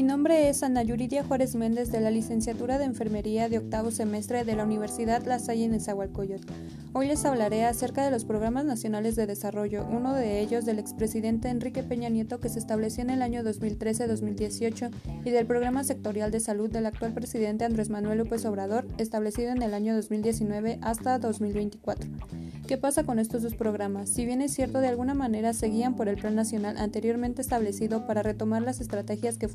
nombre es Ana Yuridia Juárez Méndez de la licenciatura de Enfermería de octavo semestre de la Universidad La Salle en Nezahualcóyotl. Hoy les hablaré acerca de los programas nacionales de desarrollo, uno de ellos del expresidente Enrique Peña Nieto que se estableció en el año 2013-2018 y del programa sectorial de salud del actual presidente Andrés Manuel López Obrador establecido en el año 2019 hasta 2024. ¿Qué pasa con estos dos programas? Si bien es cierto, de alguna manera seguían por el plan nacional anteriormente establecido para retomar las estrategias que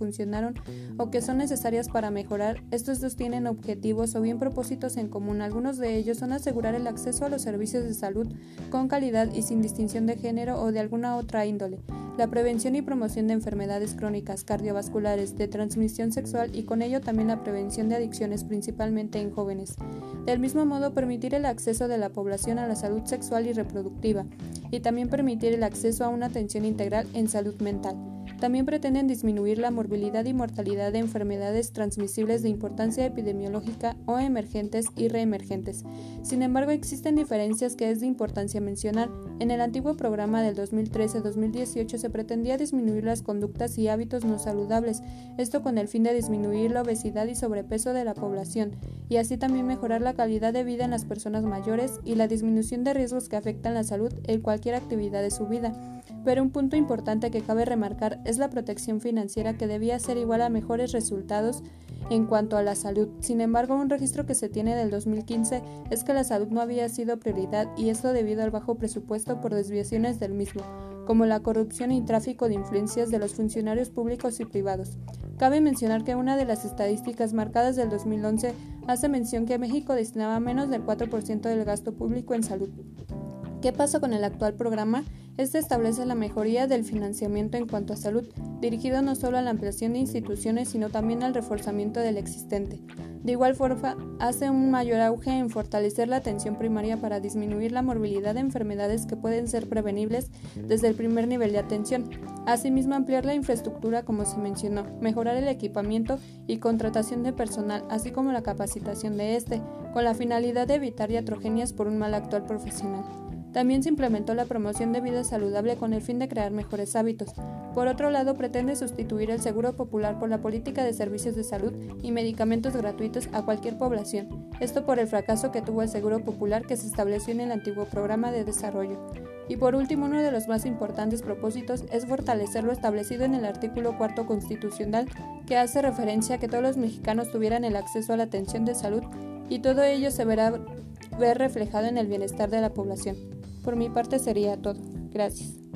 o que son necesarias para mejorar, estos dos tienen objetivos o bien propósitos en común. Algunos de ellos son asegurar el acceso a los servicios de salud con calidad y sin distinción de género o de alguna otra índole la prevención y promoción de enfermedades crónicas cardiovasculares de transmisión sexual y con ello también la prevención de adicciones principalmente en jóvenes. Del mismo modo, permitir el acceso de la población a la salud sexual y reproductiva y también permitir el acceso a una atención integral en salud mental. También pretenden disminuir la morbilidad y mortalidad de enfermedades transmisibles de importancia epidemiológica o emergentes y reemergentes. Sin embargo, existen diferencias que es de importancia mencionar. En el antiguo programa del 2013-2018 se pretendía disminuir las conductas y hábitos no saludables, esto con el fin de disminuir la obesidad y sobrepeso de la población, y así también mejorar la calidad de vida en las personas mayores y la disminución de riesgos que afectan la salud en cualquier actividad de su vida. Pero un punto importante que cabe remarcar es la protección financiera que debía ser igual a mejores resultados en cuanto a la salud. Sin embargo, un registro que se tiene del 2015 es que la salud no había sido prioridad y esto debido al bajo presupuesto por desviaciones del mismo, como la corrupción y tráfico de influencias de los funcionarios públicos y privados. Cabe mencionar que una de las estadísticas marcadas del 2011 hace mención que México destinaba menos del 4% del gasto público en salud. ¿Qué pasa con el actual programa? Este establece la mejoría del financiamiento en cuanto a salud, dirigido no solo a la ampliación de instituciones, sino también al reforzamiento del existente. De igual forma, hace un mayor auge en fortalecer la atención primaria para disminuir la morbilidad de enfermedades que pueden ser prevenibles desde el primer nivel de atención. Asimismo, ampliar la infraestructura, como se mencionó, mejorar el equipamiento y contratación de personal, así como la capacitación de este, con la finalidad de evitar iatrogenias por un mal actual profesional. También se implementó la promoción de vida saludable con el fin de crear mejores hábitos. Por otro lado, pretende sustituir el seguro popular por la política de servicios de salud y medicamentos gratuitos a cualquier población. Esto por el fracaso que tuvo el seguro popular que se estableció en el antiguo programa de desarrollo. Y por último, uno de los más importantes propósitos es fortalecer lo establecido en el artículo cuarto constitucional, que hace referencia a que todos los mexicanos tuvieran el acceso a la atención de salud y todo ello se verá ver reflejado en el bienestar de la población. Por mi parte sería todo. Gracias.